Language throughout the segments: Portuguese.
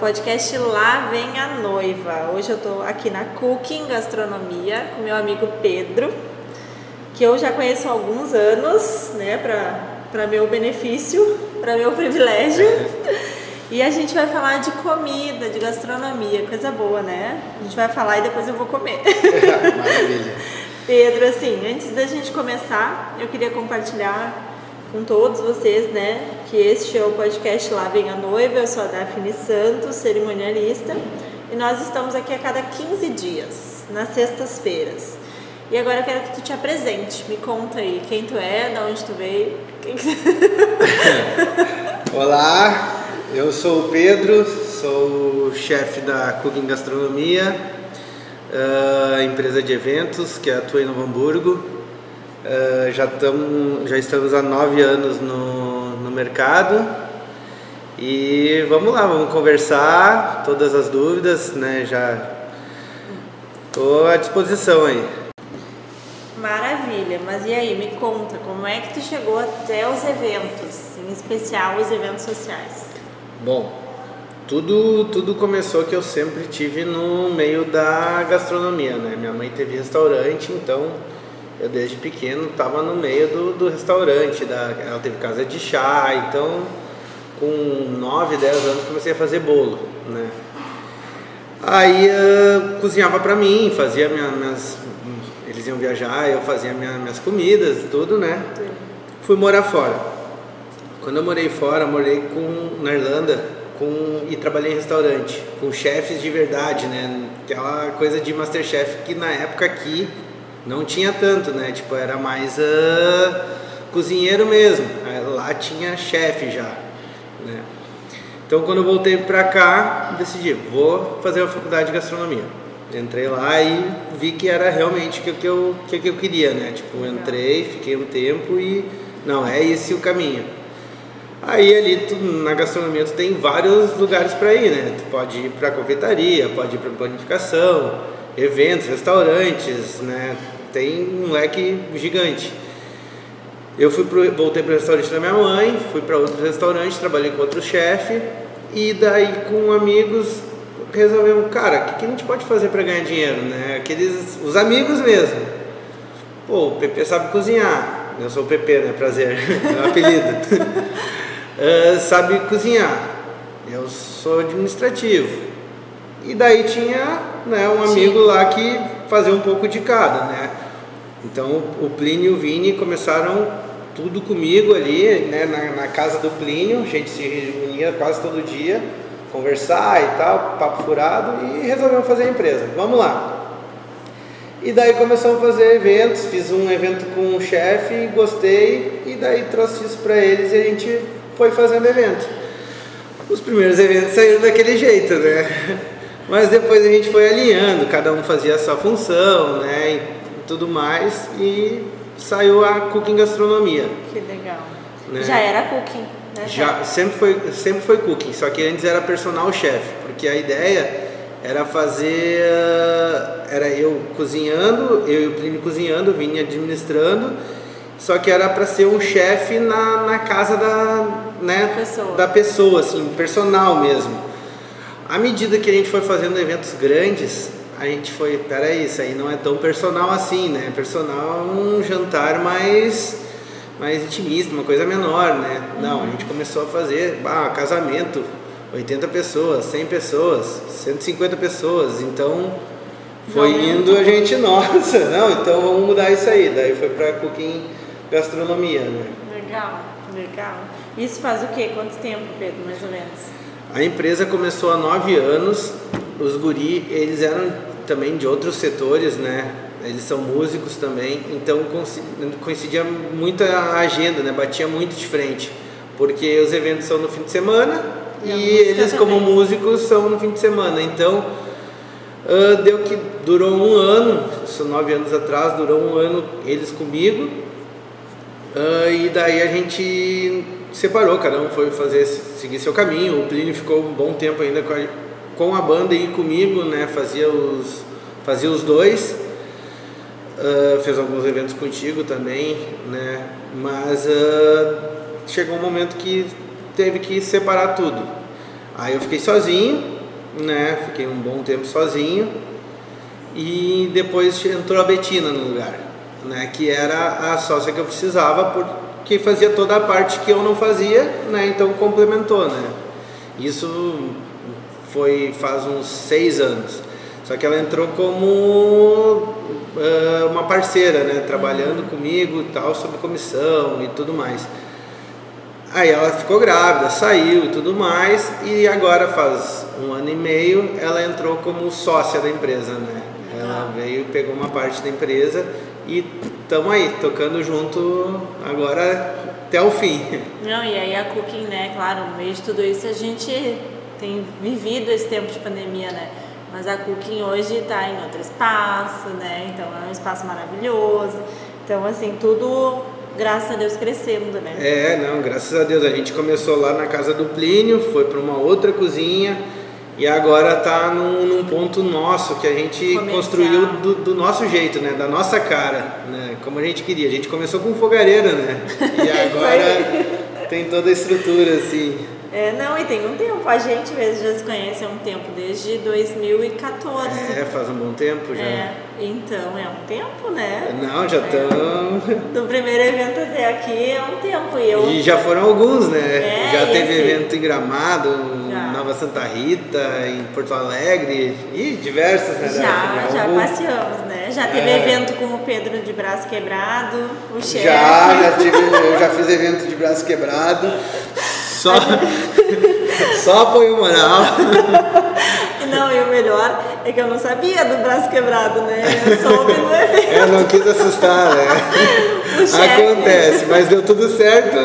Podcast Lá Vem a Noiva. Hoje eu estou aqui na Cooking Gastronomia com meu amigo Pedro, que eu já conheço há alguns anos, né, para meu benefício, para meu privilégio. E a gente vai falar de comida, de gastronomia, coisa boa, né? A gente vai falar e depois eu vou comer. Maravilha. Pedro, assim, antes da gente começar, eu queria compartilhar com todos vocês, né, que este é o podcast Lá Vem a Noiva, eu sou a Daphne Santos, cerimonialista, e nós estamos aqui a cada 15 dias, nas sextas-feiras. E agora eu quero que tu te apresente, me conta aí quem tu é, de onde tu veio. Olá, eu sou o Pedro, sou chefe da Cooking Gastronomia, uh, empresa de eventos que atua em Novo Hamburgo. Uh, já, tamo, já estamos há nove anos no, no mercado e vamos lá, vamos conversar, todas as dúvidas, né? Já estou à disposição aí. Maravilha, mas e aí, me conta, como é que tu chegou até os eventos, em especial os eventos sociais? Bom, tudo, tudo começou que eu sempre tive no meio da gastronomia, né? Minha mãe teve restaurante, então eu desde pequeno estava no meio do, do restaurante, da, ela teve casa de chá, então com 9, 10 anos comecei a fazer bolo, né? Aí uh, cozinhava para mim, fazia minha, minhas. Eles iam viajar, eu fazia minha, minhas comidas, tudo, né? Fui morar fora. Quando eu morei fora, morei com, na Irlanda com, e trabalhei em restaurante, com chefes de verdade, né? Aquela coisa de Masterchef que na época aqui não tinha tanto, né? Tipo, era mais uh, cozinheiro mesmo. Lá tinha chefe já, né? Então, quando eu voltei pra cá, decidi, vou fazer a faculdade de gastronomia. Entrei lá e vi que era realmente o que, que, eu, que, que eu queria, né? Tipo, entrei, fiquei um tempo e não, é esse o caminho. Aí ali tu, na gastronomia tu tem vários lugares para ir, né? Tu pode ir para confeitaria, pode ir para planificação, eventos, restaurantes, né? Tem um leque gigante. Eu fui pro, voltei para o restaurante da minha mãe, fui para outro restaurante, trabalhei com outro chefe e daí com amigos resolvemos, cara, o que, que a gente pode fazer para ganhar dinheiro, né? Aqueles, os amigos mesmo. Pô, o PP sabe cozinhar. Eu sou o PP, né? Prazer, é um apelido. uh, sabe cozinhar. Eu sou administrativo. E daí tinha né, um amigo Sim. lá que fazia um pouco de cada, né? Então o Plínio e o Vini começaram tudo comigo ali, né, na, na, casa do Plínio, a gente se reunia quase todo dia, conversar e tal, papo furado, e resolvemos fazer a empresa. Vamos lá. E daí começamos a fazer eventos, fiz um evento com um chefe, gostei, e daí trouxe isso para eles e a gente foi fazendo evento. Os primeiros eventos saíram daquele jeito, né? Mas depois a gente foi alinhando, cada um fazia a sua função, né? tudo mais e saiu a Cooking Gastronomia. Que legal. Né? Já era Cooking, né? Já, sempre foi, sempre foi Cooking, só que antes era personal chef, porque a ideia era fazer, era eu cozinhando, eu e o Plínio cozinhando, vinha administrando, só que era para ser um chefe na, na casa da, né, pessoa. da pessoa, assim, personal mesmo. À medida que a gente foi fazendo eventos grandes, a gente foi, peraí, isso aí não é tão personal assim, né? Personal é um jantar mais, mais intimista, uma coisa menor, né? Não, a gente começou a fazer, ah, casamento, 80 pessoas, 100 pessoas, 150 pessoas, então foi indo a gente, nossa, não, então vamos mudar isso aí. Daí foi para cooking gastronomia, né? Legal, legal. Isso faz o quê? Quanto tempo, Pedro, mais ou menos? A empresa começou há nove anos. Os guri, eles eram também de outros setores, né? Eles são músicos também, então coincidia muito a agenda, né? Batia muito de frente, porque os eventos são no fim de semana e, e eles também. como músicos são no fim de semana. Então uh, deu que durou um ano, isso nove anos atrás, durou um ano eles comigo uh, e daí a gente separou, cada um foi fazer seguir seu caminho. O Plínio ficou um bom tempo ainda com a com a banda e comigo, né? Fazia os, fazia os dois. Uh, fez alguns eventos contigo também, né? Mas uh, chegou um momento que teve que separar tudo. Aí eu fiquei sozinho, né? Fiquei um bom tempo sozinho e depois entrou a Betina no lugar, né? Que era a sócia que eu precisava porque fazia toda a parte que eu não fazia, né? Então complementou, né? Isso foi faz uns seis anos. Só que ela entrou como uh, uma parceira, né? Trabalhando comigo e tal, sobre comissão e tudo mais. Aí ela ficou grávida, saiu e tudo mais, e agora faz um ano e meio ela entrou como sócia da empresa, né? Ela veio, pegou uma parte da empresa e estamos aí, tocando junto agora até o fim. Não, e aí a Cooking, né, claro, no meio de tudo isso a gente tem vivido esse tempo de pandemia, né? Mas a Cooking hoje está em outro espaço, né? Então é um espaço maravilhoso. Então, assim, tudo graças a Deus crescendo, né? É, não, graças a Deus. A gente começou lá na casa do Plínio, foi para uma outra cozinha e agora está num, num, ponto nosso que a gente construiu do, do, nosso jeito, né? Da nossa cara, né? Como a gente queria. A gente começou com fogareira, né? E agora tem toda a estrutura, assim. É, não, e tem um tempo. A gente mesmo já se conhece há um tempo, desde 2014. É, faz um bom tempo já. É, então é um tempo, né? Não, já estão. É, do primeiro evento até aqui é um tempo. E, eu... e já foram alguns, né? É, já teve assim, evento em Gramado, já. Nova Santa Rita, em Porto Alegre, e diversos, né? Já, já passeamos, né? Já teve é. evento com o Pedro de braço quebrado, o chefe. Já, já tive, eu já fiz evento de braço quebrado. Só, só apoio moral. Não, e o melhor é que eu não sabia do braço quebrado, né? Eu soube no evento. Eu não quis assustar, né? Acontece, mas deu tudo certo,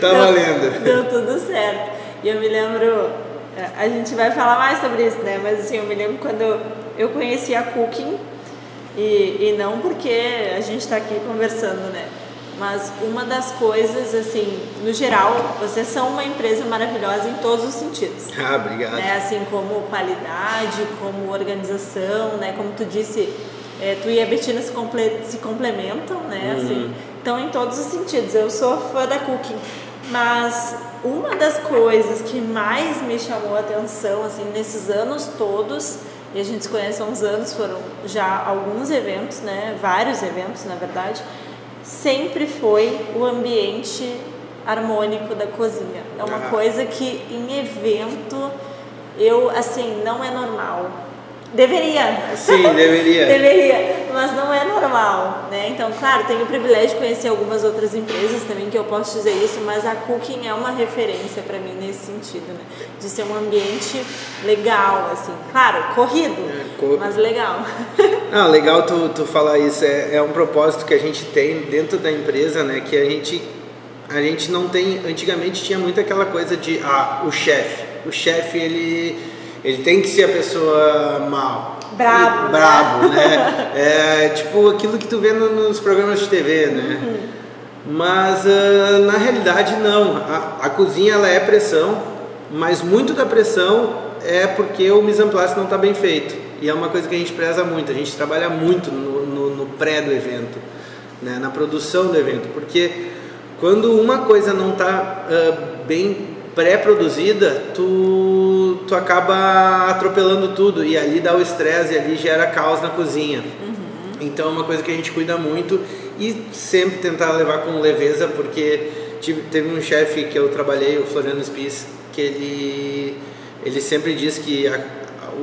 tá deu, valendo. Deu tudo certo. E eu me lembro, a gente vai falar mais sobre isso, né? Mas assim, eu me lembro quando eu conheci a Cooking, e, e não porque a gente está aqui conversando, né? Mas uma das coisas, assim, no geral, vocês são uma empresa maravilhosa em todos os sentidos. Ah, obrigado. Né? Assim, como qualidade, como organização, né? Como tu disse, é, tu e a Betina se, comple se complementam, né? Uhum. Assim, então, em todos os sentidos. Eu sou fã da Cooking. Mas uma das coisas que mais me chamou a atenção, assim, nesses anos todos, e a gente se conhece há uns anos, foram já alguns eventos, né? Vários eventos, na verdade sempre foi o ambiente harmônico da cozinha. É uma ah. coisa que em evento eu assim não é normal. Deveria. Sim, deveria. deveria, mas não é normal, né? Então, claro, tenho o privilégio de conhecer algumas outras empresas também que eu posso dizer isso, mas a Cooking é uma referência para mim nesse sentido, né? De ser um ambiente legal, assim. Claro, corrido, é, cor... mas legal. Ah, legal tu, tu falar isso. É, é um propósito que a gente tem dentro da empresa, né? Que a gente a gente não tem. Antigamente tinha muito aquela coisa de ah, o chefe. O chefe ele ele tem que ser a pessoa mal. Brabo. E, brabo, né? é tipo aquilo que tu vê no, nos programas de TV, né? Uhum. Mas uh, na realidade não. A, a, cozinha ela é pressão, mas muito da pressão é porque o mise en place não está bem feito. E é uma coisa que a gente preza muito. A gente trabalha muito no, no, no pré do evento, né? na produção do evento, porque quando uma coisa não está uh, bem pré-produzida, tu, tu acaba atropelando tudo e ali dá o estresse e ali gera caos na cozinha. Uhum. Então é uma coisa que a gente cuida muito e sempre tentar levar com leveza, porque tive, teve um chefe que eu trabalhei, o Floriano Spies, que ele, ele sempre diz que a,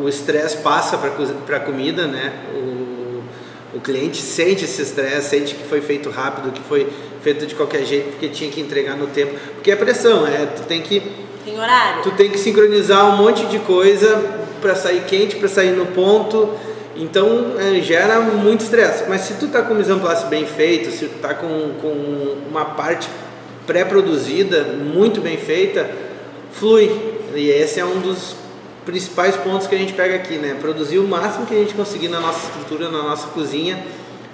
o estresse passa para a comida, né? O, o cliente sente esse estresse, sente que foi feito rápido, que foi feito de qualquer jeito porque tinha que entregar no tempo. Porque é pressão, é, tu tem que tem horário. Tu tem que sincronizar um monte de coisa para sair quente, para sair no ponto. Então é, gera muito estresse. Mas se tu tá com o mise en place bem feito, se tu tá com, com uma parte pré-produzida muito bem feita, flui. E esse é um dos principais pontos que a gente pega aqui, né? Produzir o máximo que a gente conseguir na nossa estrutura, na nossa cozinha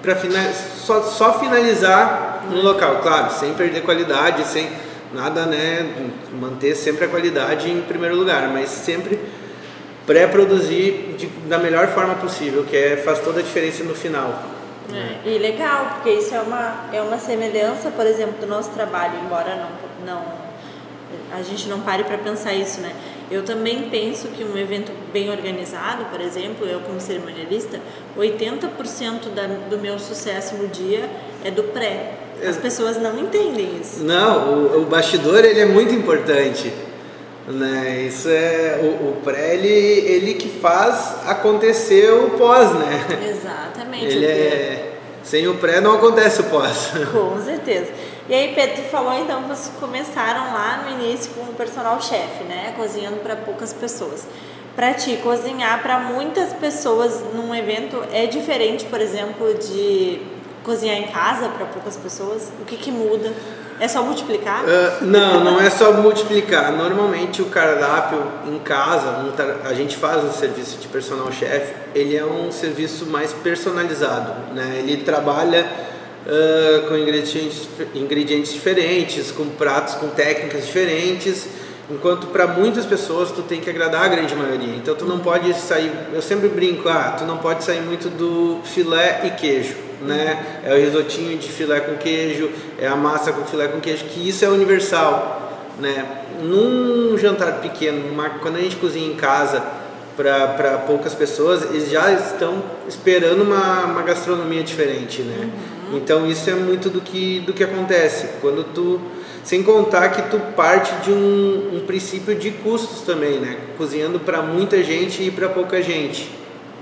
para só, só finalizar no local, claro, sem perder qualidade, sem nada, né, manter sempre a qualidade em primeiro lugar, mas sempre pré-produzir da melhor forma possível, que é, faz toda a diferença no final. É, e legal, porque isso é uma, é uma semelhança, por exemplo, do nosso trabalho, embora não, não a gente não pare para pensar isso, né? Eu também penso que um evento bem organizado, por exemplo, eu como cerimonialista, 80% da, do meu sucesso no dia é do pré. As pessoas não entendem isso. Não, o, o bastidor ele é muito importante. Né? Isso é o, o pré ele, ele que faz acontecer o pós, né? Exatamente. Ele é sem o pré não acontece o pós. Com certeza. E aí, Pedro, tu falou então que vocês começaram lá no início com o personal chefe, né? Cozinhando para poucas pessoas. Para ti, cozinhar para muitas pessoas num evento é diferente, por exemplo, de cozinhar em casa para poucas pessoas? O que, que muda? É só multiplicar? Uh, não, não é só multiplicar. Normalmente o cardápio em casa, a gente faz o serviço de personal chef, ele é um serviço mais personalizado, né? Ele trabalha uh, com ingredientes, ingredientes diferentes, com pratos com técnicas diferentes, enquanto para muitas pessoas tu tem que agradar a grande maioria. Então tu não pode sair, eu sempre brinco, ah, tu não pode sair muito do filé e queijo né? É o risotinho de filé com queijo, é a massa com filé com queijo, que isso é universal, né? Num jantar pequeno, numa, quando a gente cozinha em casa para poucas pessoas, eles já estão esperando uma, uma gastronomia diferente, né? Então isso é muito do que, do que acontece. Quando tu sem contar que tu parte de um, um princípio de custos também, né? Cozinhando para muita gente e para pouca gente,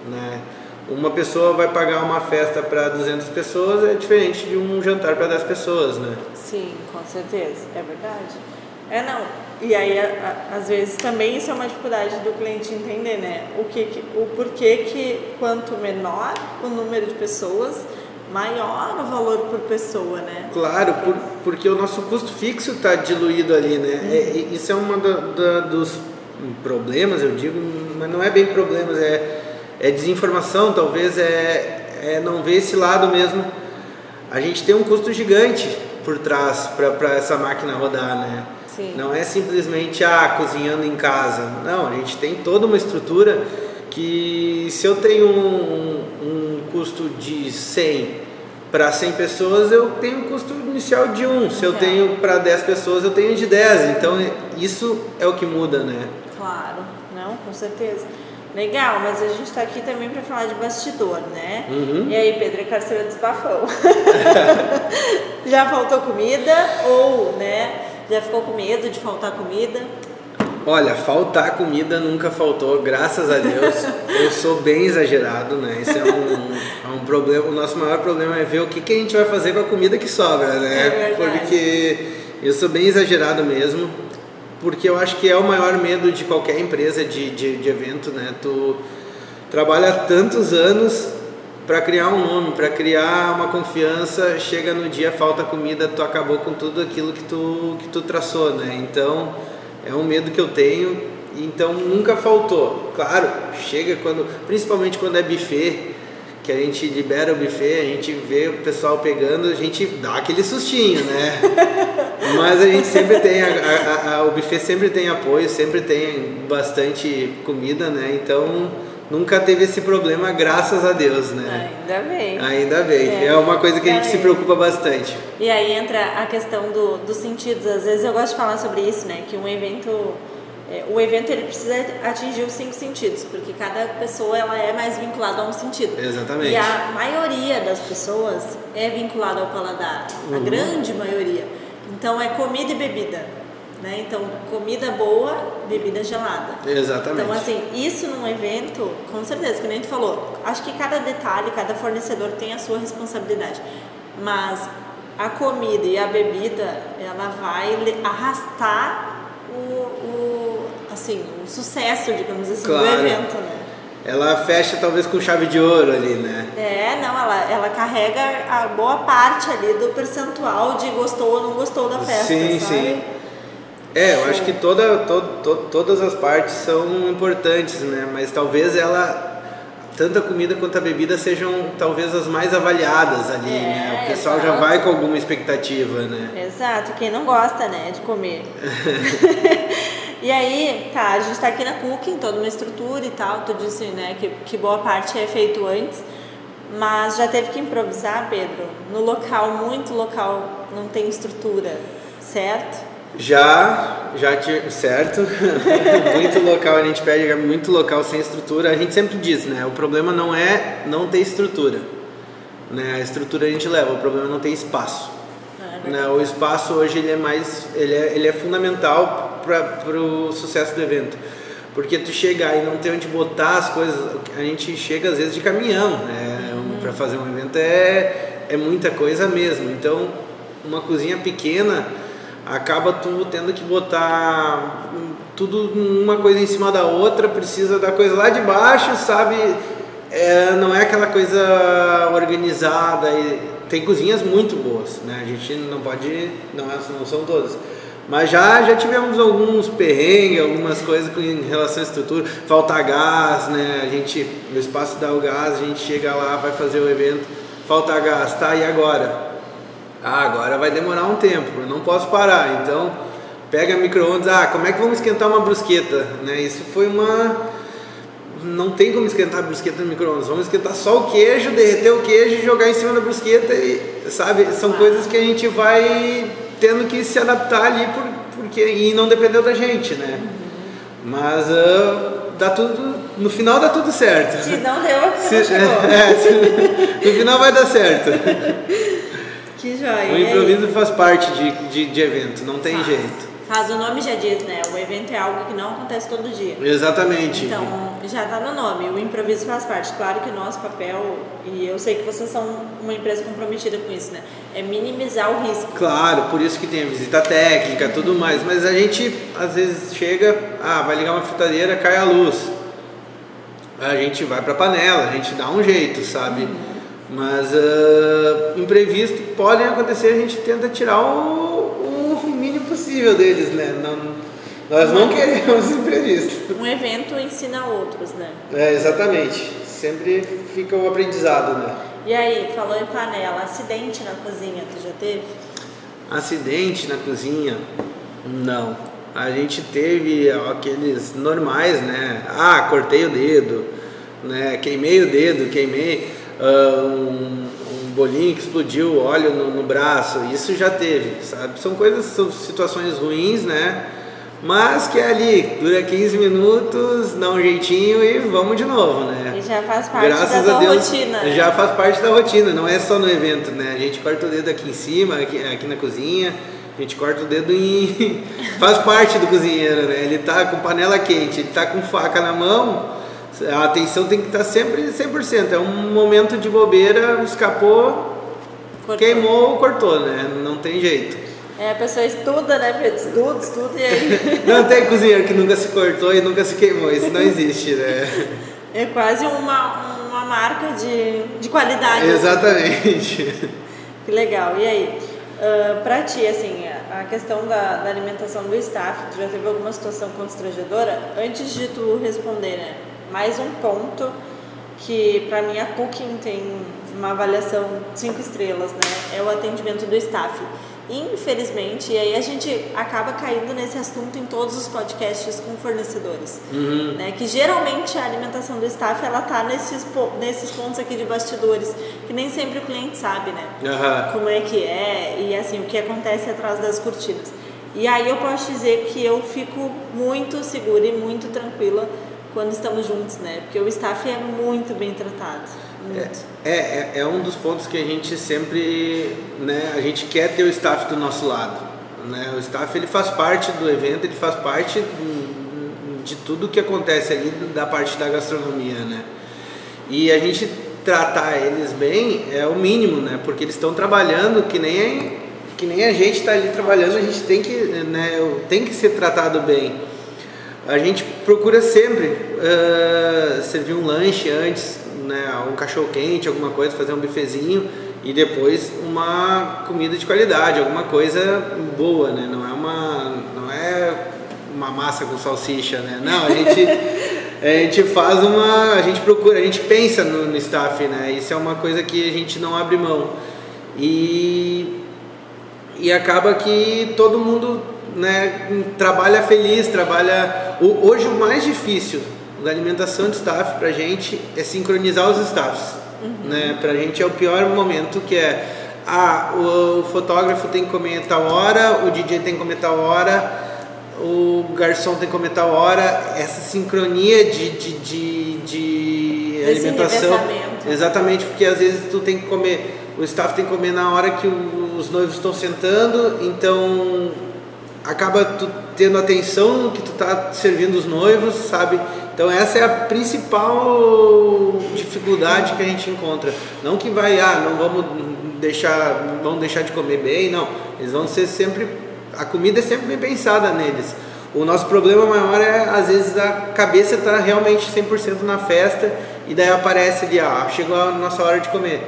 né? uma pessoa vai pagar uma festa para 200 pessoas é diferente de um jantar para 10 pessoas, né? Sim, com certeza, é verdade. É não. E aí a, a, às vezes também isso é uma dificuldade do cliente entender, né? O que o porquê que quanto menor o número de pessoas, maior o valor por pessoa, né? Claro, por, porque o nosso custo fixo está diluído ali, né? Uhum. É, isso é um dos problemas, eu digo, mas não é bem problemas, é é desinformação, talvez é, é não ver esse lado mesmo. A gente tem um custo gigante por trás para essa máquina rodar, né? Sim. Não é simplesmente ah, cozinhando em casa. Não, a gente tem toda uma estrutura que se eu tenho um, um custo de 100 para 100 pessoas, eu tenho um custo inicial de 1. Se eu tenho para 10 pessoas, eu tenho de 10. Então, isso é o que muda, né? Claro, não, com certeza. Legal, mas a gente está aqui também para falar de bastidor, né? Uhum. E aí, Pedro, é carceira dos bafão. já faltou comida ou, né? Já ficou com medo de faltar comida? Olha, faltar comida nunca faltou, graças a Deus. eu sou bem exagerado, né? Isso é um, é um problema. O nosso maior problema é ver o que, que a gente vai fazer com a comida que sobra, né? É Porque eu sou bem exagerado mesmo porque eu acho que é o maior medo de qualquer empresa de, de, de evento, né? Tu trabalha tantos anos para criar um nome, para criar uma confiança, chega no dia falta comida, tu acabou com tudo aquilo que tu que tu traçou, né? Então é um medo que eu tenho, então nunca faltou. Claro, chega quando, principalmente quando é buffet, que a gente libera o buffet, a gente vê o pessoal pegando, a gente dá aquele sustinho, né? Mas a gente sempre tem, a, a, a, o buffet sempre tem apoio, sempre tem bastante comida, né? Então nunca teve esse problema, graças a Deus, né? Ainda bem. Ainda bem. É, é uma coisa que a gente se preocupa bastante. E aí entra a questão do, dos sentidos. Às vezes eu gosto de falar sobre isso, né? Que um evento é, o evento ele precisa atingir os cinco sentidos, porque cada pessoa ela é mais vinculada a um sentido. Exatamente. E a maioria das pessoas é vinculada ao paladar, uhum. a grande maioria. Então é comida e bebida. Né? Então, comida boa, bebida gelada. Exatamente. Então, assim, isso num evento, com certeza, que nem gente falou, acho que cada detalhe, cada fornecedor tem a sua responsabilidade. Mas a comida e a bebida, ela vai arrastar o, o assim, um sucesso, digamos assim, claro. do evento, né? Ela fecha talvez com chave de ouro ali, né? É, não, ela, ela carrega a boa parte ali do percentual de gostou ou não gostou da festa, sim, sabe? Sim, É, eu acho que toda, to, to, todas as partes são importantes, né? Mas talvez ela, tanto a comida quanto a bebida sejam talvez as mais avaliadas ali, é, né? O pessoal exato. já vai com alguma expectativa, né? Exato, quem não gosta, né, de comer. E aí, tá, a gente está aqui na Cooking, toda uma estrutura e tal, tu disse, né, que, que boa parte é feito antes, mas já teve que improvisar, Pedro? No local, muito local, não tem estrutura, certo? Já, já tive, certo. muito local a gente pede, muito local sem estrutura. A gente sempre diz, né? O problema não é não ter estrutura. Né? A estrutura a gente leva, o problema é não ter espaço. É né? O espaço hoje ele é mais, ele é, ele é fundamental para o sucesso do evento. Porque tu chegar e não ter onde botar as coisas, a gente chega às vezes de caminhão, né? Uhum. Para fazer um evento é, é muita coisa mesmo. Então, uma cozinha pequena acaba tu tendo que botar tudo uma coisa em cima da outra, precisa da coisa lá de baixo, sabe? É, não é aquela coisa organizada. Tem cozinhas muito boas, né? A gente não pode, não, é, não são todas. Mas já, já tivemos alguns perrengues, algumas coisas em relação à estrutura, falta gás, né? A gente, no espaço dá o gás, a gente chega lá, vai fazer o evento, falta gás, tá? E agora? Ah, agora vai demorar um tempo, eu não posso parar. Então, pega micro-ondas, ah, como é que vamos esquentar uma brusqueta? Né? Isso foi uma. Não tem como esquentar a brusqueta no micro-ondas. Vamos esquentar só o queijo, derreter o queijo e jogar em cima da brusqueta. E, sabe, são coisas que a gente vai tendo que se adaptar ali por, porque, e não dependeu da gente, né? Mas uh, dá tudo. No final dá tudo certo. Se não deu, é se, não é, se, no final vai dar certo. Que joia. O improviso faz parte de, de, de evento, não tem faz. jeito. Faz, o nome já diz, né? O evento é algo que não acontece todo dia. Exatamente. Então, já está no nome, o improviso faz parte. Claro que o nosso papel, e eu sei que vocês são uma empresa comprometida com isso, né? É minimizar o risco. Claro, por isso que tem a visita técnica, tudo mais. Mas a gente, às vezes, chega, ah, vai ligar uma fritadeira, cai a luz. A gente vai para a panela, a gente dá um jeito, sabe? Uhum. Mas uh, imprevistos podem acontecer, a gente tenta tirar o, o mínimo possível deles, né? Não, nós não queremos imprevisto. Um evento ensina outros, né? É, exatamente. Sempre fica o aprendizado, né? E aí, falou em panela, acidente na cozinha, tu já teve? Acidente na cozinha? Não. A gente teve aqueles normais, né? Ah, cortei o dedo, né? Queimei o dedo, queimei uh, um, um, bolinho que explodiu, óleo no, no, braço, isso já teve, sabe? São coisas, são situações ruins, né? Mas que é ali, dura 15 minutos, dá um jeitinho e vamos de novo, né? E já faz parte Graças da a Deus, rotina. Né? Já faz parte da rotina, não é só no evento, né? A gente corta o dedo aqui em cima, aqui, aqui na cozinha, a gente corta o dedo e faz parte do cozinheiro, né? Ele tá com panela quente, ele tá com faca na mão, a atenção tem que estar sempre 100%. É um momento de bobeira, escapou, cortou. queimou, cortou, né? Não tem jeito. É, a pessoa estuda, né, Pedro? Estuda, estuda e aí. não tem cozinheiro que nunca se cortou e nunca se queimou, isso não existe, né? É quase uma, uma marca de, de qualidade. Exatamente. Assim. Que legal. E aí? Uh, pra ti, assim, a questão da, da alimentação do staff, tu já teve alguma situação constrangedora? Antes de tu responder, né? Mais um ponto que para mim a Cooking tem uma avaliação cinco estrelas, né? É o atendimento do staff. Infelizmente, e aí a gente acaba caindo nesse assunto em todos os podcasts com fornecedores, uhum. né? Que geralmente a alimentação do staff ela tá nesses nesses pontos aqui de bastidores que nem sempre o cliente sabe, né? Uhum. Como é que é e assim o que acontece atrás das cortinas. E aí eu posso dizer que eu fico muito segura e muito tranquila quando estamos juntos, né? Porque o staff é muito bem tratado. Muito. É, é, é, um dos pontos que a gente sempre, né? A gente quer ter o staff do nosso lado, né? O staff ele faz parte do evento, ele faz parte de tudo que acontece ali da parte da gastronomia, né? E a gente tratar eles bem é o mínimo, né? Porque eles estão trabalhando que nem que nem a gente está ali trabalhando, a gente tem que, né? Tem que ser tratado bem a gente procura sempre uh, servir um lanche antes, né, um cachorro quente, alguma coisa, fazer um bifezinho e depois uma comida de qualidade, alguma coisa boa, né? Não é uma, não é uma massa com salsicha, né? Não, a gente a gente faz uma, a gente procura, a gente pensa no, no staff, né? Isso é uma coisa que a gente não abre mão e e acaba que todo mundo né, trabalha feliz, trabalha. Hoje o mais difícil da alimentação de staff para a gente é sincronizar os staffs. Uhum. Né? Para a gente é o pior momento que é ah, o fotógrafo tem que comer tal hora, o DJ tem que comer tal hora, o garçom tem que comer tal hora, essa sincronia de, de, de, de alimentação. Exatamente, porque às vezes tu tem que comer, o staff tem que comer na hora que os noivos estão sentando, então acaba tu tendo atenção que tu tá servindo os noivos, sabe? Então essa é a principal dificuldade que a gente encontra. Não que vai, ah, não vamos deixar, vão deixar de comer bem, não. Eles vão ser sempre, a comida é sempre bem pensada neles. O nosso problema maior é, às vezes, a cabeça está realmente 100% na festa e daí aparece ali, ah, chegou a nossa hora de comer.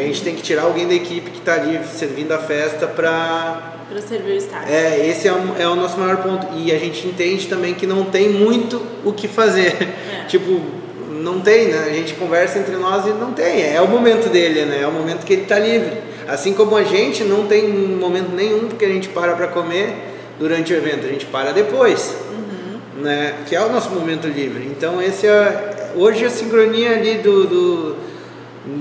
A gente tem que tirar alguém da equipe que está ali servindo a festa para para servir o estádio. É, esse é, um, é, o nosso maior ponto. E a gente entende também que não tem muito o que fazer. É. tipo, não tem, né? A gente conversa entre nós e não tem. É o momento dele, né? É o momento que ele está livre. Assim como a gente não tem momento nenhum porque a gente para para comer durante o evento, a gente para depois, uhum. né? Que é o nosso momento livre. Então esse é hoje a sincronia ali do, do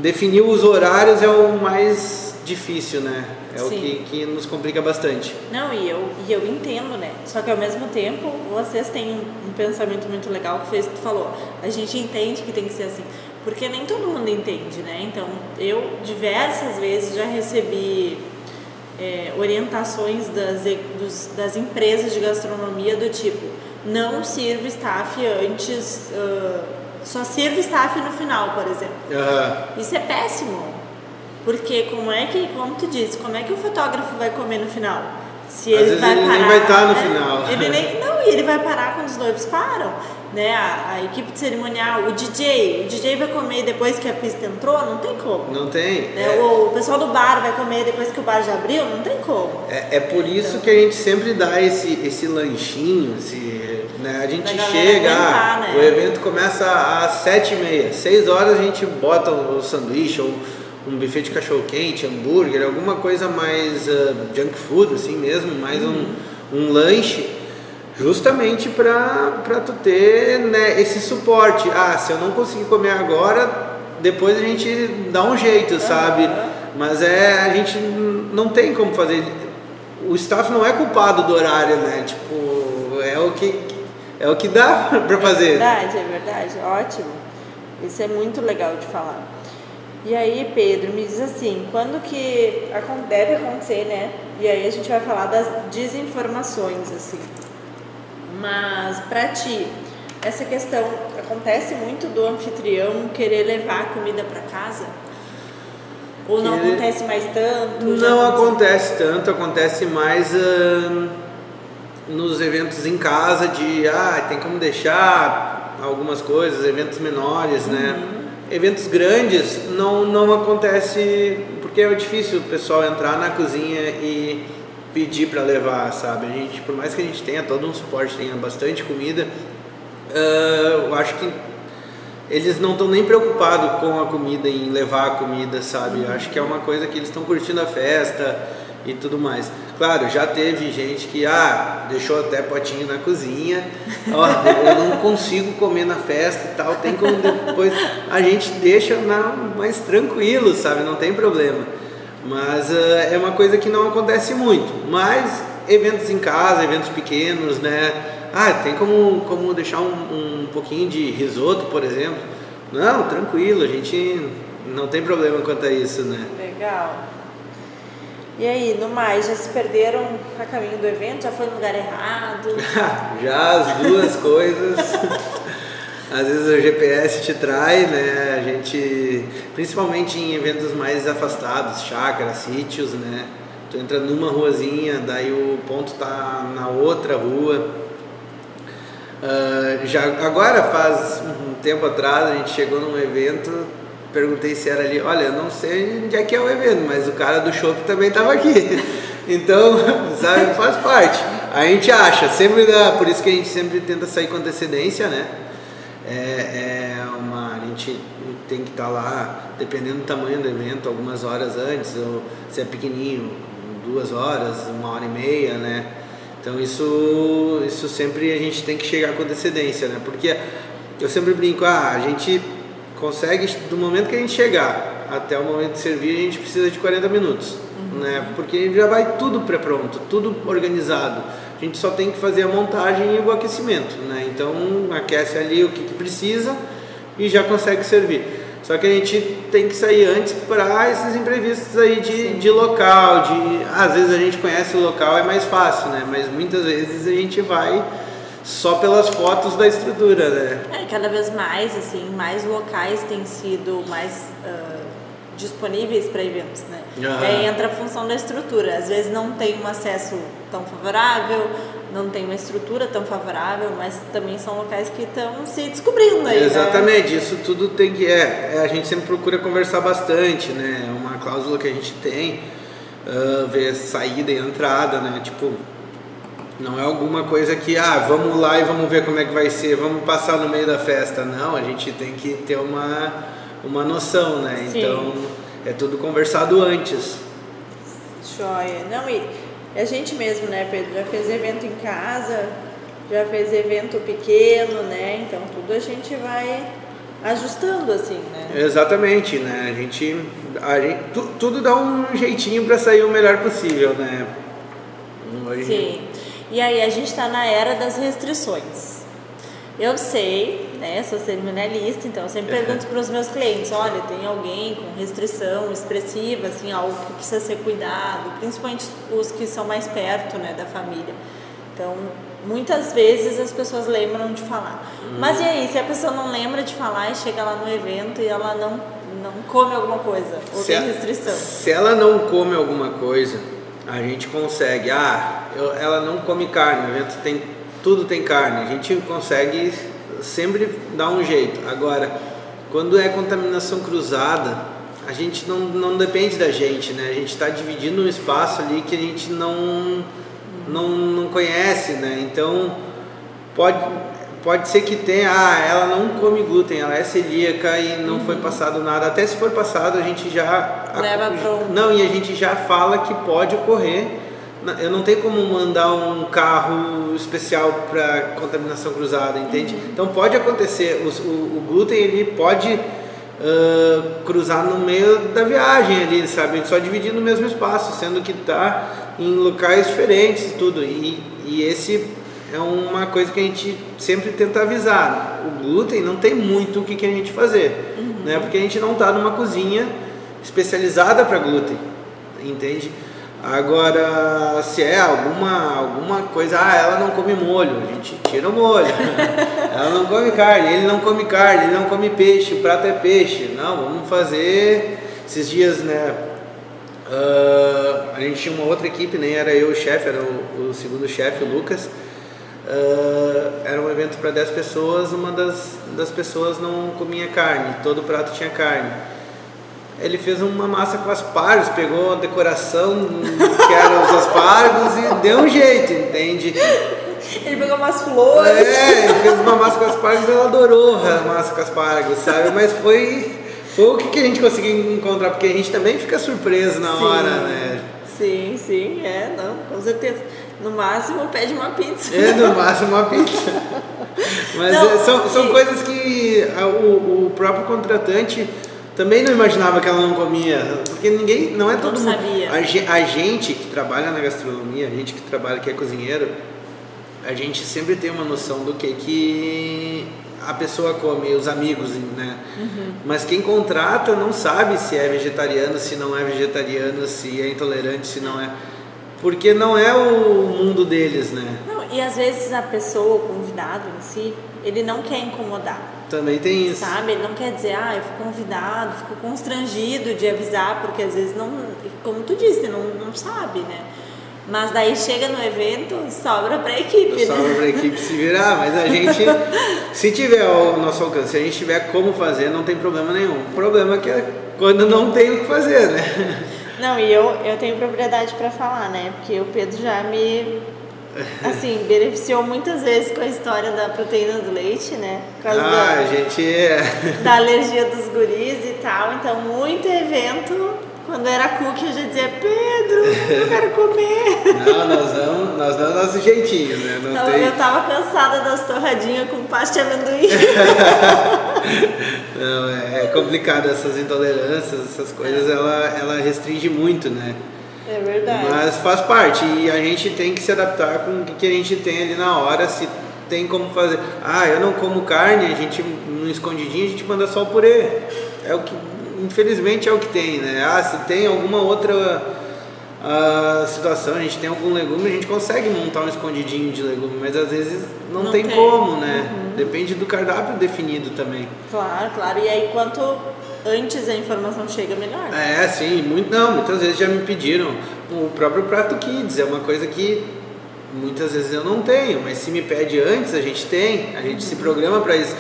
definir os horários é o mais difícil, né? É Sim. o que, que nos complica bastante. Não, e eu, e eu entendo, né? Só que ao mesmo tempo, vocês têm um, um pensamento muito legal que fez tu falou. A gente entende que tem que ser assim. Porque nem todo mundo entende, né? Então, eu diversas vezes já recebi é, orientações das, dos, das empresas de gastronomia do tipo: não sirva staff antes, uh, só sirva staff no final, por exemplo. Uhum. Isso é péssimo porque como é que, como tu disse, como é que o fotógrafo vai comer no final? Se Às ele vai ele parar, nem vai estar no né? final. Ele nem, não, e ele vai parar quando os noivos param. Né? A, a, equipe de cerimonial, o DJ, o DJ vai comer depois que a pista entrou? Não tem como. Não tem. Né? É. O, o, pessoal do bar vai comer depois que o bar já abriu? Não tem como. É, é por isso então. que a gente sempre dá esse, esse lanchinho, esse, né? a gente chega, aguentar, né? o evento começa às sete e meia, seis horas a gente bota o sanduíche ou um buffet de cachorro quente, hambúrguer, alguma coisa mais uh, junk food, assim mesmo, mais um, um lanche, justamente para tu ter né, esse suporte. Ah, se eu não conseguir comer agora, depois a gente dá um jeito, sabe? Mas é, a gente não tem como fazer. O staff não é culpado do horário, né? Tipo, é o que, é o que dá para fazer. É verdade, é verdade, ótimo. Isso é muito legal de falar. E aí, Pedro, me diz assim, quando que deve acontecer, né? E aí a gente vai falar das desinformações, assim. Mas para ti, essa questão acontece muito do anfitrião querer levar a comida para casa? Ou não acontece mais tanto? Não acontece tanto, acontece mais uh, nos eventos em casa de ah, tem como deixar algumas coisas, eventos menores, né? uhum. né? eventos grandes não, não acontece porque é difícil o pessoal entrar na cozinha e pedir para levar, sabe? A gente, por mais que a gente tenha todo um suporte, tenha bastante comida, uh, eu acho que eles não estão nem preocupados com a comida, em levar a comida, sabe? Eu acho que é uma coisa que eles estão curtindo a festa e tudo mais. Claro, já teve gente que ah, deixou até potinho na cozinha, ó, eu não consigo comer na festa e tal, tem como depois a gente deixa na, mais tranquilo, sabe? Não tem problema. Mas uh, é uma coisa que não acontece muito. Mas eventos em casa, eventos pequenos, né? Ah, tem como, como deixar um, um pouquinho de risoto, por exemplo? Não, tranquilo, a gente não tem problema quanto a isso, né? Legal. E aí, no mais, já se perderam a caminho do evento? Já foi no lugar errado? já as duas coisas. Às vezes o GPS te trai, né? A gente, principalmente em eventos mais afastados, chácaras, sítios, né? Tu entra numa ruazinha, daí o ponto tá na outra rua. Uh, já agora faz um tempo atrás a gente chegou num evento perguntei se era ali, olha, não sei onde é que é o evento, mas o cara do show também estava aqui. Então, sabe, faz parte. A gente acha, sempre dá, por isso que a gente sempre tenta sair com antecedência, né? É, é uma, a gente tem que estar tá lá, dependendo do tamanho do evento, algumas horas antes, ou se é pequenininho, duas horas, uma hora e meia, né? Então isso, isso sempre a gente tem que chegar com antecedência, né? Porque eu sempre brinco, ah, a gente consegue, do momento que a gente chegar, até o momento de servir, a gente precisa de 40 minutos, uhum. né? Porque já vai tudo pré-pronto, tudo organizado. A gente só tem que fazer a montagem e o aquecimento, né? Então aquece ali o que, que precisa e já consegue servir. Só que a gente tem que sair antes para esses imprevistos aí de, de local, de às vezes a gente conhece o local é mais fácil, né? Mas muitas vezes a gente vai só pelas fotos da estrutura, né? É, cada vez mais, assim, mais locais têm sido mais uh, disponíveis para eventos, né? Uhum. aí entra a função da estrutura. Às vezes não tem um acesso tão favorável, não tem uma estrutura tão favorável, mas também são locais que estão se descobrindo aí. Né? Exatamente, né? isso tudo tem que. É, é, a gente sempre procura conversar bastante, né? É uma cláusula que a gente tem, uh, ver saída e entrada, né? Tipo, não é alguma coisa que, ah, vamos lá e vamos ver como é que vai ser, vamos passar no meio da festa. Não, a gente tem que ter uma, uma noção, né? Sim. Então, é tudo conversado antes. Joia. Não, e a gente mesmo, né, Pedro, já fez evento em casa, já fez evento pequeno, né? Então tudo a gente vai ajustando assim, né? Exatamente, né? A gente, a gente tu, tudo dá um jeitinho para sair o melhor possível, né? Hoje... Sim. E aí a gente está na era das restrições. Eu sei, né, sou cerimonialista, então eu sempre pergunto para os meus clientes, olha, tem alguém com restrição expressiva, assim, algo que precisa ser cuidado, principalmente os que são mais perto, né, da família. Então, muitas vezes as pessoas lembram de falar. Hum. Mas e aí, se a pessoa não lembra de falar e chega lá no evento e ela não, não come alguma coisa, ou se tem restrição? A, se ela não come alguma coisa, a gente consegue, ah, eu, ela não come carne, o evento tem tudo tem carne, a gente consegue sempre dar um jeito. Agora, quando é contaminação cruzada, a gente não, não depende da gente, né? A gente está dividindo um espaço ali que a gente não, não, não conhece, né? Então, pode, pode ser que tenha, ah, ela não come glúten, ela é celíaca e não uhum. foi passado nada. Até se for passado, a gente já... Leva pro... Não, e a gente já fala que pode ocorrer eu não tenho como mandar um carro especial para contaminação cruzada, entende? Uhum. Então pode acontecer, o, o, o glúten ele pode uh, cruzar no meio da viagem ali, sabe? Só dividir no mesmo espaço, sendo que está em locais diferentes e tudo. E, e esse é uma coisa que a gente sempre tenta avisar. O glúten não tem muito o que, que a gente fazer, uhum. né? Porque a gente não está numa cozinha especializada para glúten, entende? Agora, se é alguma, alguma coisa, ah, ela não come molho, a gente tira o molho. ela não come carne, ele não come carne, ele não come peixe, o prato é peixe. Não, vamos fazer esses dias, né? Uh, a gente tinha uma outra equipe, nem era eu o chefe, era o, o segundo chefe, o Lucas. Uh, era um evento para 10 pessoas, uma das, das pessoas não comia carne, todo prato tinha carne ele fez uma massa com aspargos, pegou a decoração que eram os aspargos e deu um jeito, entende? Ele pegou umas flores. É, ele fez uma massa com aspargos e ela adorou a massa com aspargos, sabe? Mas foi, foi o que a gente conseguiu encontrar, porque a gente também fica surpreso na sim, hora, né? Sim, sim, é, não, com certeza. No máximo pede uma pizza. É, no máximo uma pizza. Mas não, é, são, são coisas que o, o próprio contratante também não imaginava que ela não comia, porque ninguém, não é todo não mundo. Sabia. A, a, gente que trabalha na gastronomia, a gente que trabalha que é cozinheiro, a gente sempre tem uma noção do que que a pessoa come, os amigos, né? Uhum. Mas quem contrata não sabe se é vegetariano, se não é vegetariano, se é intolerante, se não é. Porque não é o mundo deles, né? Não, e às vezes a pessoa, o convidado em si, ele não quer incomodar. Também tem isso. Sabe? Ele não quer dizer, ah, eu fico convidado, fico constrangido de avisar, porque às vezes não, como tu disse, não, não sabe, né? Mas daí chega no evento, sobra para a equipe, sobra né? para a equipe se virar, mas a gente, se tiver ao nosso alcance, se a gente tiver como fazer, não tem problema nenhum. O problema é que é quando não tem o que fazer, né? Não, e eu, eu tenho propriedade para falar, né? Porque o Pedro já me assim, beneficiou muitas vezes com a história da proteína do leite, né? Por causa ah, da, a gente é. da alergia dos guris e tal. Então, muito evento Quando era cookie, eu já dizia, Pedro, eu quero comer. Não, nós damos, nós damos nosso jeitinho, né? Não Então, tem... Eu tava cansada das torradinhas com pasta de amendoim. Não, é é complicado essas intolerâncias, essas coisas, ela, ela restringe muito, né? É verdade. Mas faz parte e a gente tem que se adaptar com o que que a gente tem ali na hora, se tem como fazer. Ah, eu não como carne, a gente no escondidinho a gente manda só o purê. É o que, infelizmente é o que tem, né? Ah, se tem alguma outra ah, situação, a gente tem algum legume, a gente consegue montar um escondidinho de legume, mas às vezes não, Não tem, tem. como, né? Depende do cardápio definido também. Claro, claro. E aí, quanto antes a informação chega, melhor. É, sim, muito, não, muitas vezes já me pediram. O próprio prato kids é uma coisa que muitas vezes eu não tenho, mas se me pede antes, a gente tem, a gente se programa para isso.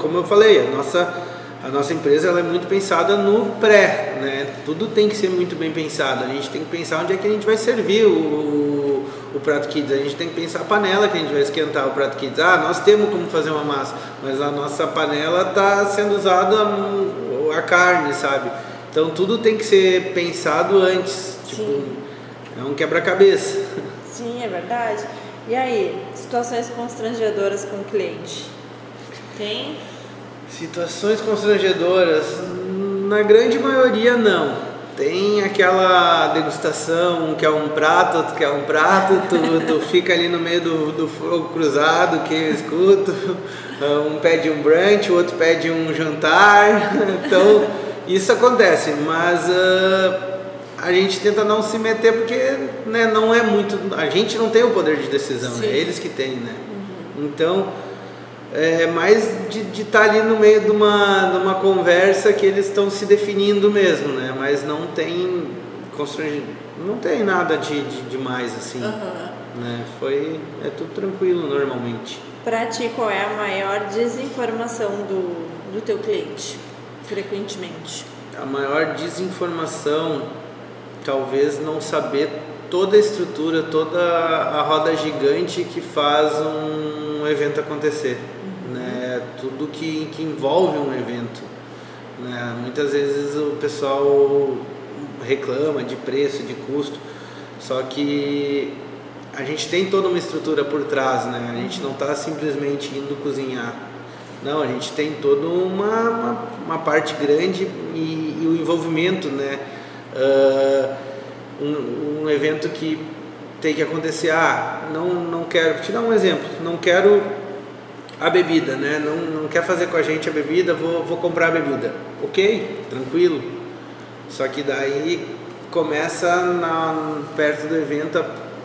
Como eu falei, a nossa, a nossa empresa ela é muito pensada no pré, né? Tudo tem que ser muito bem pensado. A gente tem que pensar onde é que a gente vai servir o, o prato kids. A gente tem que pensar a panela que a gente vai esquentar o prato kids. Ah, nós temos como fazer uma massa, mas a nossa panela está sendo usada hum, a carne, sabe? Então tudo tem que ser pensado antes. Tipo, Sim. é um quebra-cabeça. Sim, é verdade. E aí, situações constrangedoras com o cliente? Tem? Situações constrangedoras, na grande maioria não. Tem aquela degustação, um quer um prato, outro quer um prato, tu, tu fica ali no meio do, do fogo cruzado que eu escuto, um pede um brunch, o outro pede um jantar, então isso acontece, mas ah, a gente tenta não se meter porque né, não é muito, a gente não tem o poder de decisão, Sim. é eles que têm, né? Então é mais de estar ali no meio de uma, de uma conversa que eles estão se definindo mesmo, né? Mas não tem não tem nada de, de demais assim, Aham. né? Foi é tudo tranquilo normalmente. Pra ti, qual é a maior desinformação do, do teu cliente, frequentemente? A maior desinformação talvez não saber toda a estrutura, toda a roda gigante que faz um evento acontecer? Tudo que, que envolve um evento, né? Muitas vezes o pessoal reclama de preço, de custo, só que a gente tem toda uma estrutura por trás, né? A gente não está simplesmente indo cozinhar. Não, a gente tem toda uma, uma, uma parte grande e, e o envolvimento, né? Ah, um, um evento que tem que acontecer, ah, não, não quero, vou te dar um exemplo, não quero a bebida, né? Não, não quer fazer com a gente a bebida, vou, vou comprar a bebida. Ok, tranquilo. Só que daí começa na, perto do evento a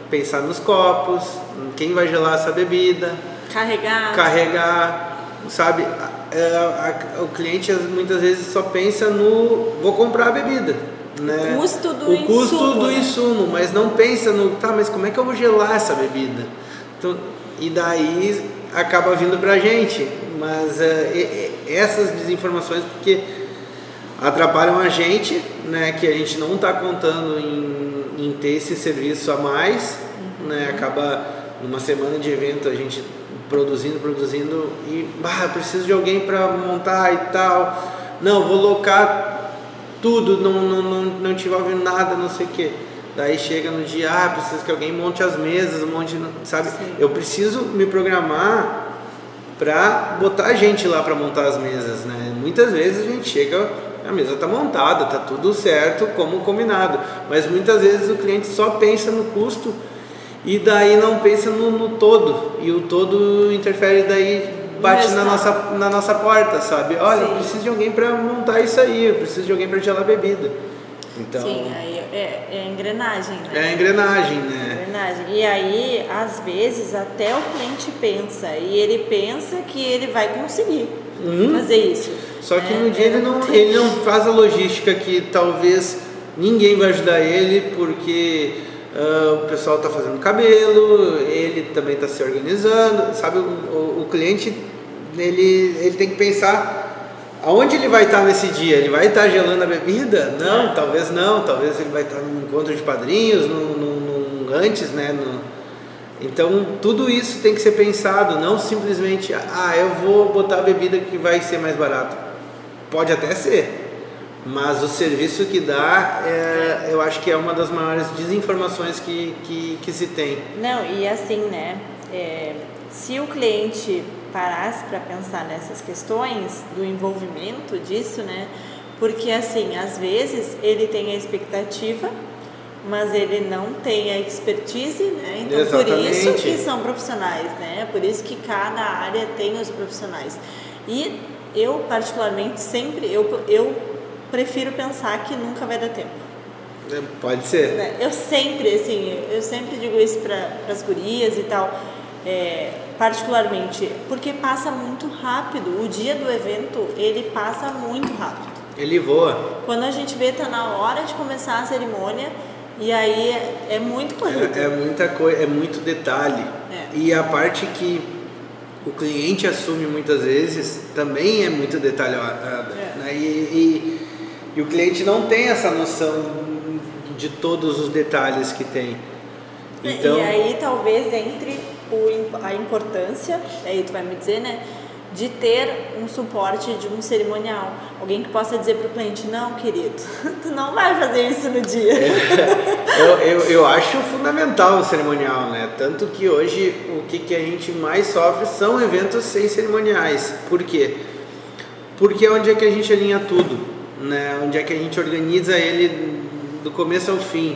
pensar nos copos, em quem vai gelar essa bebida, Carregar? carregar, sabe? A- a- a- o cliente muitas vezes só pensa no vou comprar a bebida. Né? O custo do o custo insumo, do né? insumo, mas não pensa no tá, mas como é que eu vou gelar essa bebida? Então, e daí acaba vindo pra gente. Mas eh, essas desinformações porque atrapalham a gente, né? Que a gente não está contando em, em ter esse serviço a mais, né? Acaba numa semana de evento a gente produzindo, produzindo e bah, preciso de alguém para montar e tal. Não, vou locar tudo, não, não, não, não te envolve nada, não sei o que. Daí chega no dia, ah, preciso que alguém monte as mesas, monte, sabe? Sim. Eu preciso me programar para botar a gente lá para montar as mesas, né? Muitas vezes a gente chega, a mesa está montada, tá tudo certo como combinado, mas muitas vezes o cliente só pensa no custo e daí não pensa no, no todo e o todo interfere daí bate na nossa na nossa porta, sabe? Olha, eu Sim. preciso de alguém para montar isso aí, eu preciso de alguém para gelar bebida. Então Sim, aí é, é engrenagem, né? é engrenagem, né? Engrenagem. E aí, às vezes, até o cliente pensa, e ele pensa que ele vai conseguir Uhum. fazer isso. Só que né? no dia ele não, tem- ele não faz a logística que talvez ninguém vai ajudar ele porque ah, o pessoal está fazendo cabelo, ele também está se organizando, sabe? O, o- o cliente ele, ele tem que pensar aonde ele vai estar nesse dia. Ele vai estar gelando a bebida? Não, talvez não. Talvez ele vai estar num encontro de padrinhos, num, num- num- antes, né? No- então tudo isso tem que ser pensado, não simplesmente, ah, eu vou botar a bebida que vai ser mais barata. Pode até ser, Mas o serviço que dá, é, eu acho que é uma das maiores desinformações que, que, que se tem. Não, e assim, né? É, se o cliente parasse para pensar nessas questões do envolvimento disso, né? Porque assim, às vezes ele tem a expectativa, mas ele não tem a expertise, né? Então Exatamente. por isso que são profissionais, né? Por isso que cada área tem os profissionais. E eu particularmente sempre eu, eu prefiro pensar que nunca vai dar tempo. É, pode ser. Né? Eu sempre, assim, eu sempre digo isso para as gurias e tal, é, particularmente, porque passa muito rápido. O dia do evento, ele passa muito rápido. Ele voa. Quando a gente vê, tá na hora de começar a cerimônia e aí é, é muito corrido. É, é, muita coisa, é muito detalhe. É. E a parte que o cliente assume muitas vezes também é muito detalhada. É. Né? E, e, e, o cliente não tem essa noção de todos os detalhes que tem. Então, e aí talvez entre o, a importância, aí tu vai me dizer, né? de ter um suporte de um cerimonial. Alguém que possa dizer para o cliente, não, querido, tu não vai fazer isso no dia. Eu, eu, eu, acho fundamental o cerimonial, né? Tanto que hoje o que, que a gente mais sofre são eventos sem cerimoniais. Por quê? Porque é onde é que a gente alinha tudo, né? Onde é que a gente organiza ele do começo ao fim.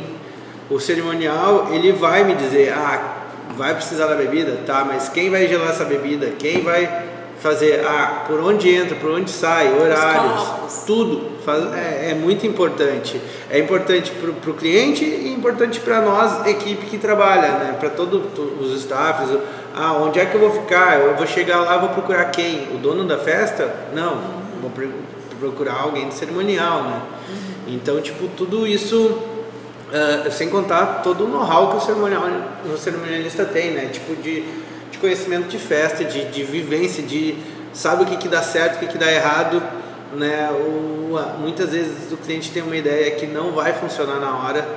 O cerimonial, ele vai me dizer, ah, vai precisar da bebida? Tá, mas quem vai gelar essa bebida? Quem vai fazer ah, por onde entra, por onde sai, horários, tudo faz, é, é, muito importante. É importante para o cliente e importante para nós, equipe que trabalha, né? para todos os staffs. Ah, onde é que eu vou ficar? Eu vou chegar lá, vou procurar quem? O dono da festa? Não, vou procurar alguém do cerimonial, né? Uhum. Então, tipo, tudo isso, uh, sem contar todo o know-how que o cerimonial, o cerimonialista tem, né? Tipo de conhecimento de festa, de, de vivência, de sabe o que, que dá certo, o que, que dá errado. Né? O, muitas vezes o cliente tem uma ideia que não vai funcionar na hora.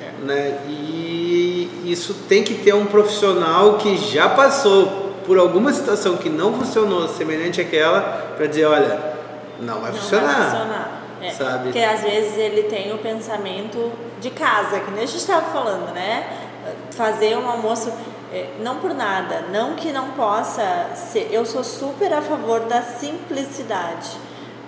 É. Né? E isso tem que ter um profissional que já passou por alguma situação que não funcionou semelhante àquela para dizer, olha, não vai não funcionar. Vai funcionar. É, sabe? Porque às vezes ele tem o pensamento de casa, que nem a gente estava falando, né? Fazer um almoço é, não por nada, não que não possa ser. Eu sou super a favor da simplicidade,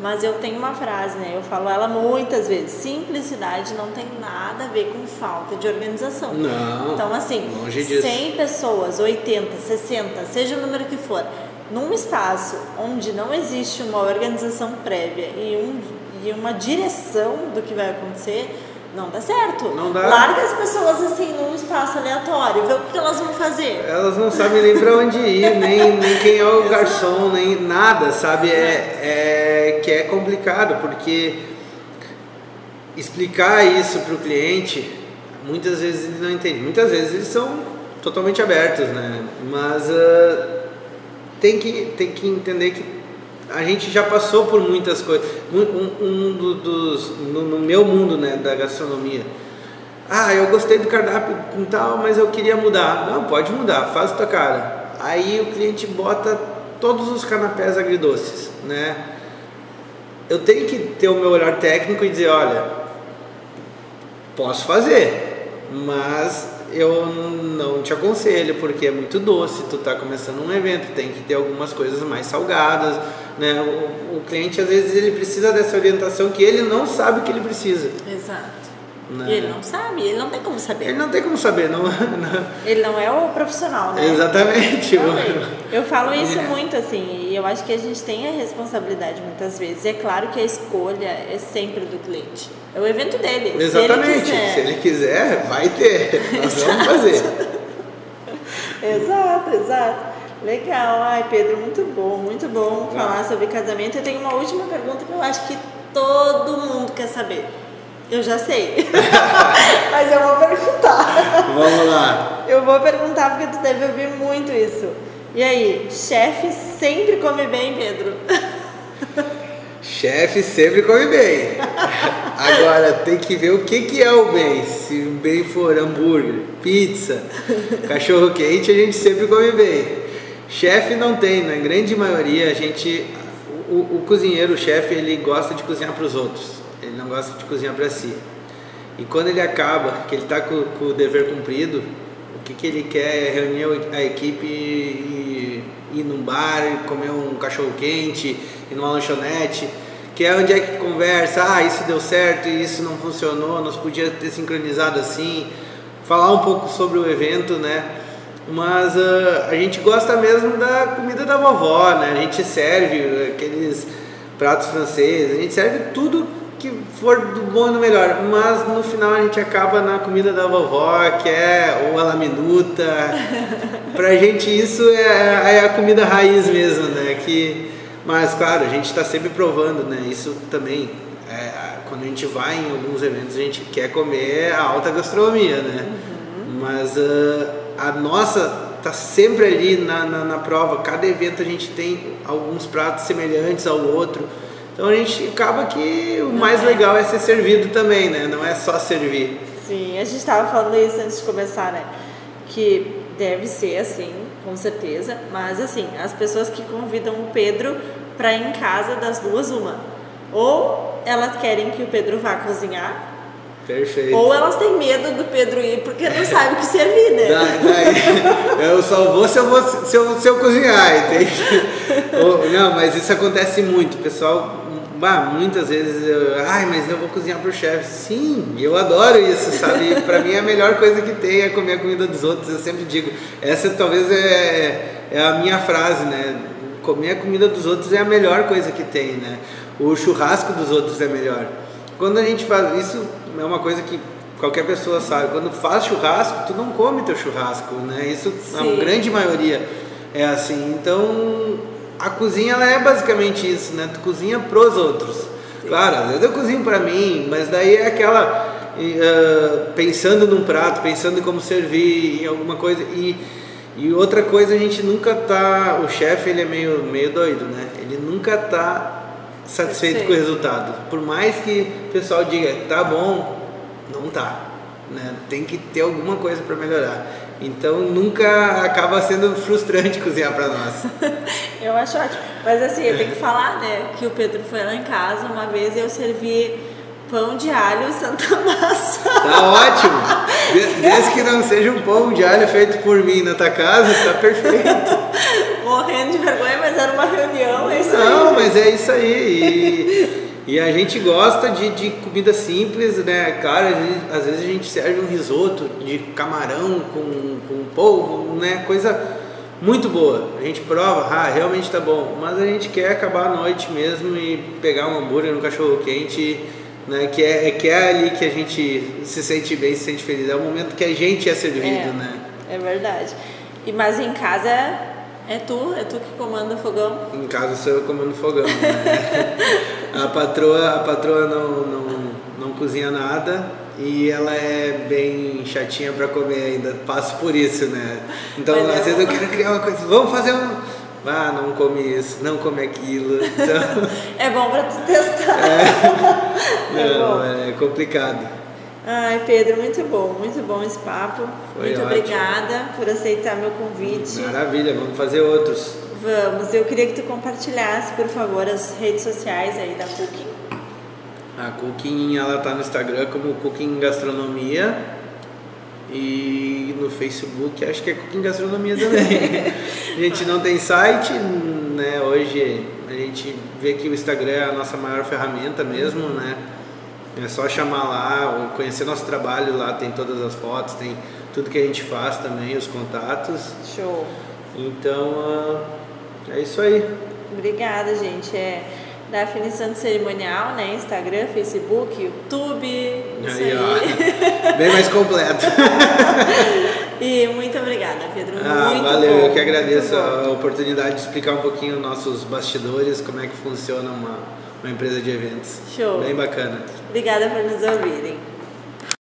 mas eu tenho uma frase, né? Eu falo ela muitas vezes: simplicidade não tem nada a ver com falta de organização. Não. Então, assim, 100 pessoas, 80, 60, seja o número que for, num espaço onde não existe uma organização prévia e, um, e uma direção do que vai acontecer não dá certo. Não dá. Larga as pessoas assim num espaço aleatório, vê o que elas vão fazer. Elas não sabem nem para onde ir, nem, nem quem é o garçom, nem nada, sabe? É, é que é complicado, porque explicar isso para o cliente, muitas vezes ele não entende. Muitas vezes eles são totalmente abertos, né? Mas uh, tem, que, tem que entender que a gente já passou por muitas coisas. Um, um dos, no, no, meu mundo né, da gastronomia. Ah, eu gostei do cardápio com tal, mas eu queria mudar. Não, pode mudar, faz tua cara. Aí o cliente bota todos os canapés agridoces, né? Eu tenho que ter o meu olhar técnico e dizer, olha, posso fazer, mas eu não te aconselho porque é muito doce, tu está começando um evento, tem que ter algumas coisas mais salgadas, né? O, o, cliente às vezes ele precisa dessa orientação que ele não sabe que ele precisa. Exato. Né? E ele não sabe, ele não tem como saber. Ele não tem como saber, não. não. Ele não é o profissional, né? Exatamente. Eu falo isso é. muito assim, e eu acho que a gente tem a responsabilidade muitas vezes. É claro que a escolha é sempre do cliente. É o evento dele. Exatamente. Se ele quiser, Se ele quiser vai ter. Nós vamos fazer. exato, exato. Legal, ai Pedro, muito bom, muito bom falar sobre casamento. Eu tenho uma última pergunta que eu acho que todo mundo quer saber. Eu já sei, mas eu vou perguntar. Vamos lá. Eu vou perguntar porque tu deve ouvir muito isso. E aí, chefe sempre come bem, Pedro? Chefe sempre come bem. Agora tem que ver o que, que é o bem. Se o bem for hambúrguer, pizza, cachorro quente, a gente sempre come bem. Chefe não tem, na grande maioria a gente, o, o cozinheiro, o chefe, ele gosta de cozinhar para os outros. Ele não gosta de cozinhar para si. E quando ele acaba, que ele está com, com, o dever cumprido, o que, que ele quer é reunir a equipe e ir num bar, comer um cachorro quente, ir numa lanchonete, que é onde é que conversa, ah, isso deu certo, isso não funcionou, nós podíamos ter sincronizado assim, falar um pouco sobre o evento, né? Mas uh, a gente gosta mesmo da comida da vovó, né? A gente serve aqueles pratos franceses, a gente serve tudo que for do bom e do melhor, mas no final a gente acaba na comida da vovó, que é ou a laminuta. pra gente isso é, é, a comida raiz mesmo, né? Que, mas claro, a gente está sempre provando, né? Isso também, é, quando a gente vai em alguns eventos, a gente quer comer a alta gastronomia, né? Uhum. Mas uh, a nossa tá sempre ali na, na, na prova, cada evento a gente tem alguns pratos semelhantes ao outro então a gente acaba que o mais legal é ser servido também, né? Não é só servir. Sim, a gente estava falando isso antes de começar, né? Que deve ser assim, com certeza. Mas assim, as pessoas que convidam o Pedro para ir em casa das duas uma, ou elas querem que o Pedro vá cozinhar Perfeito. Ou elas têm medo do Pedro ir porque não sabe o que servir, né? Daí, eu só vou se eu, vou, se eu, se eu cozinhar, entende? Não, mas isso acontece muito. pessoal Bah, muitas vezes eu, ai, mas eu vou cozinhar pro chefe. Sim, eu adoro isso, sabe? para mim é a melhor coisa que tem é comer a comida dos outros. Eu sempre digo, essa talvez é, é a minha frase, né? Comer a comida dos outros é a melhor coisa que tem, né? O churrasco dos outros é melhor. Quando a gente faz isso, é uma coisa que qualquer pessoa sabe. Quando faz churrasco, tu não come teu churrasco, né? Isso Sim. a grande maioria é assim. Então a cozinha ela é basicamente isso, né? Tu cozinha pros outros. Sim. Claro, às vezes eu cozinho para mim, mas daí é aquela uh, pensando num prato, pensando em como servir, em alguma coisa e e outra coisa a gente nunca tá, o chefe ele é meio meio doido, né? Ele nunca tá satisfeito com o resultado. Por mais que o pessoal diga, tá bom, não tá. Né? Tem que ter alguma coisa para melhorar. Então nunca acaba sendo frustrante cozinhar para nós. eu acho ótimo. Mas assim, eu tenho que falar, né, que o Pedro foi lá em casa uma vez eu servi pão de alho Santa Massa. Tá ótimo. Desde que não seja um pão de alho feito por mim na tua casa, tá perfeito. Morrendo de vergonha, mas era uma reunião, é isso não, aí. Não, mas é isso aí. E... E a gente gosta de, de comida simples, né? Cara, às vezes a gente serve um risoto de camarão com, com polvo, né? Coisa muito boa. A gente prova, ah, realmente tá bom. Mas a gente quer acabar a noite mesmo e pegar um hambúrguer no cachorro quente, né? Que é, que é ali que a gente se sente bem, se sente feliz. É o momento que a gente é servido, é, né? É verdade. E mas em casa é tu? É tu que comanda o fogão? Em casa sou eu que comando o fogão. Né? a patroa, a patroa não, não, não cozinha nada e ela é bem chatinha para comer ainda. Passo por isso, né? Então, às é vezes eu quero criar uma coisa. Vamos fazer um. Ah, não come isso, não come aquilo. Então... é bom para tu testar. É, é não, é, é complicado. Ai, Pedro, muito bom, muito bom esse papo. Foi muito ótimo. obrigada por aceitar meu convite. Maravilha, vamos fazer outros. Vamos, eu queria que tu compartilhasse, por favor, as redes sociais aí da Cooking. A Cooking, ela tá no Instagram como Cooking Gastronomia e no Facebook acho que é Cooking Gastronomia também. a gente não tem site, né? Hoje a gente vê que o Instagram é a nossa maior ferramenta mesmo, né? É só chamar lá, conhecer nosso trabalho lá, tem todas as fotos, tem tudo que a gente faz também, os contatos. Show. Então, uh, é isso aí. Obrigada, gente. É Daphne Santo Cerimonial, né? Instagram, Facebook, YouTube. Isso aí, aí. Bem mais completo. e muito obrigada, Pedro. Ah, muito valeu, bom, eu que agradeço a oportunidade de explicar um pouquinho nossos bastidores, como é que funciona uma uma empresa de eventos. Show. Bem bacana. Obrigada por nos ouvirem.